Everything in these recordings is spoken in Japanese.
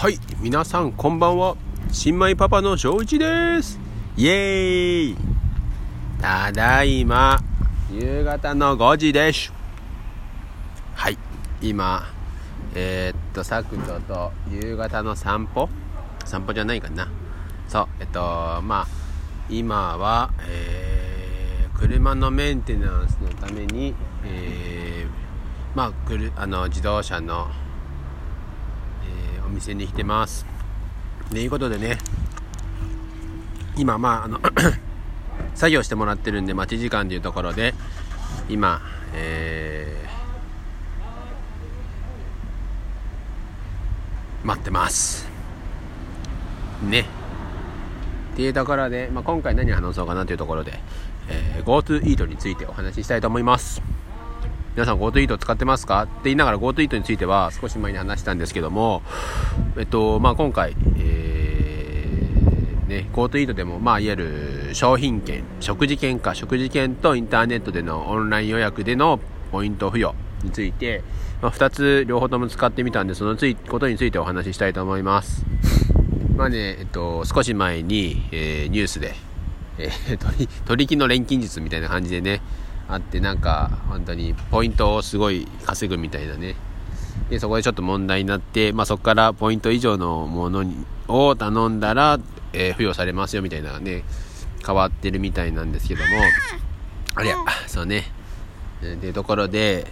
はい皆さんこんばんは。新米パパの正一です。イエーイ。ただいま夕方の5時です。はい今えー、っとさくと夕方の散歩？散歩じゃないかな。そうえっとまあ今は、えー、車のメンテナンスのために、えー、まあくるあの自動車の店に来てます。ということでね今まああの 作業してもらってるんで待ち時間というところで今えー、待ってます。ね。っていうところで、まあ、今回何話そうかなというところで、えー、GoTo イートについてお話ししたいと思います。皆さん GoTo イート使ってますか？って言いながら GoTo イートについては少し前に話したんですけども、えっと、まあ、今回、えー、ね、GoTo イートでも、まあ、いわゆる商品券、食事券か、食事券とインターネットでのオンライン予約でのポイント付与について、まあ、2つ両方とも使ってみたんで、そのついことについてお話ししたいと思います。まあね、えっと、少し前に、えー、ニュースで、えー、取取引の錬金術みたいな感じでね、あってなんか本当にポイントをすごい稼ぐみたいなね。でそこでちょっと問題になって、まあ、そこからポイント以上のものを頼んだら、えー、付与されますよみたいなね変わってるみたいなんですけども。ありゃそうね。でところで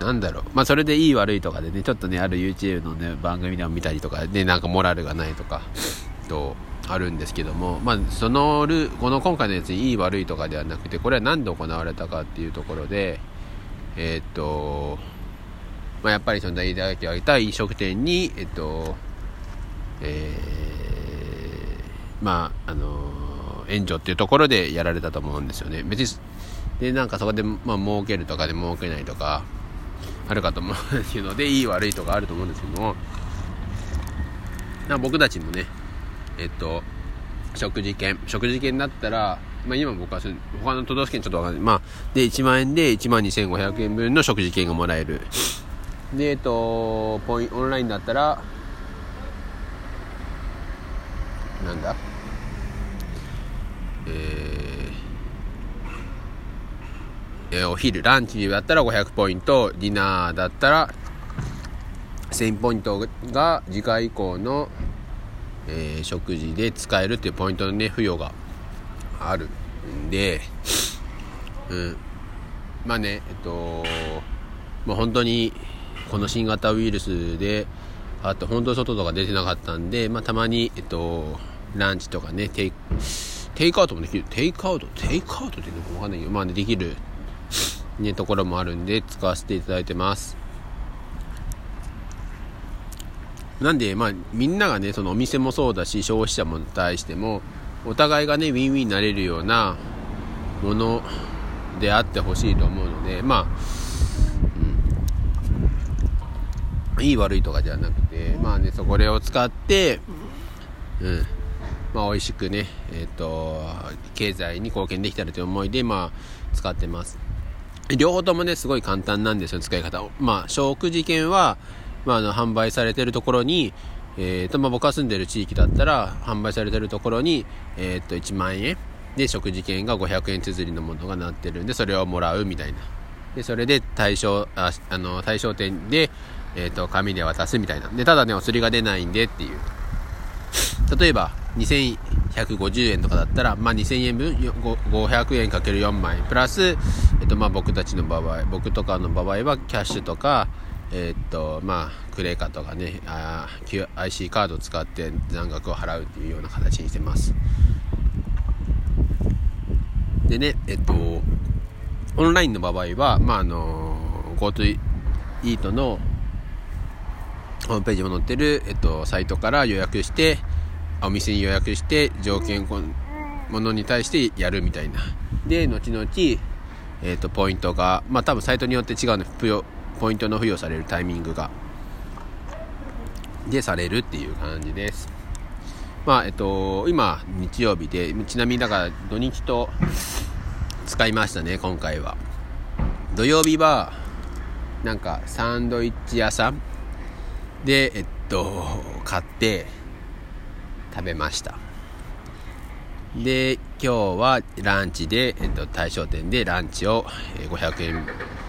なんだろう。まあそれでいい悪いとかでねちょっとねある YouTube のね番組でも見たりとかでなんかモラルがないとかとあるんですけども、まあ、そのルこの今回のやつにいい悪いとかではなくてこれは何で行われたかっていうところでえー、っと、まあ、やっぱりその大打撃を挙げた飲食店にえっとえー、まああの援助っていうところでやられたと思うんですよね。別にでなんかそこで、まあ儲けるとかで儲けないとかあるかと思うんですけどでいい悪いとかあると思うんですけども僕たちもねえっと、食事券。食事券だったら、まあ今僕は他の都道府県ちょっとわかんない。まあ、で、1万円で1万2500円分の食事券がもらえる。で、えっと、ポイオンラインだったら、なんだ？えー、えー、お昼、ランチだったら500ポイント、ディナーだったら1000ポイントが次回以降のえー、食事で使えるっていうポイントのね、付与があるんで、うん。まあね、えっと、まあ、本当に、この新型ウイルスで、あと本当外とか出てなかったんで、まあ、たまに、えっと、ランチとかね、テイテイクアウトもできる。テイクアウト？テイクアウトっていうのかわかんないけど、まあね、できる、ね、ところもあるんで、使わせていただいてます。なんで、まあ、みんながね、そのお店もそうだし、消費者も対しても、お互いがね、ウィンウィンになれるようなものであってほしいと思うので、まあ、うん、いい悪いとかじゃなくて、まあね、そこを使って、うん、まあ、美味しくね、えっ、ー、と、経済に貢献できたらという思いで、まあ、使ってます。両方ともね、すごい簡単なんですよ、使い方を。まあ、食事券は、まあ、あの販売されてるところに、えーとまあ、僕が住んでる地域だったら販売されてるところに、えー、と1万円。で食事券が500円綴りのものがなってるんでそれをもらうみたいな。でそれで対象ああの対象店で、えー、と紙で渡すみたいな。でただねお釣りが出ないんでっていう。例えば2150円とかだったら、まあ、2000円分500円かける4枚。プラス、えっと、まあ僕たちの場合僕とかの場合はキャッシュとかえー、っとまあクレカとかねあ IC カードを使って残額を払うっていうような形にしてます。でねえっとオンラインの場合はまああの GoTo イートのホームページに載ってる、えっと、サイトから予約してお店に予約して条件ものに対してやるみたいな。で後々えっとポイントがまあ多分サイトによって違うのポイントの付与されるタイミングが。でされるっていう感じです。まあえっと今日曜日でちなみにだから土日と使いましたね今回は。土曜日はなんかサンドイッチ屋さんでえっトを買って食べました。で今日はランチで、えっと、大正店でランチを500円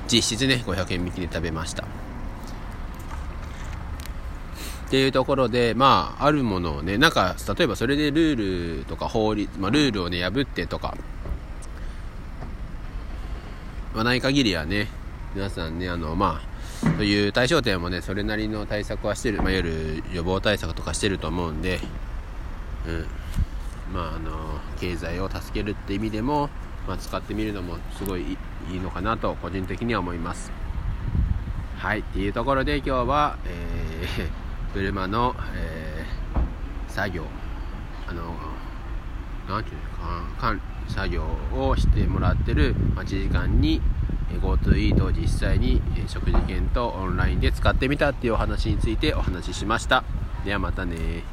実質ね500円引きで食べました。っていうところでまああるものをねなんか例えばそれでルールとか法律、まあ、ルールをね破ってとか。まあ、ない限りはね皆さんねあのまあという対象店もねそれなりの対策はしてる、まあ、夜予防対策とかしてると思うんで。うん。まああの経済を助けるって意味でも、まあ、使ってみるのもすごいいいのかなと個人的には思います。はいっていうところで今日は、えー、車の、えー、作業。あの何ていうのかな。作業をしてもらってる待ち時間に GoTo イートを実際に食事券とオンラインで使ってみたっていうお話についてお話ししました。ではまたね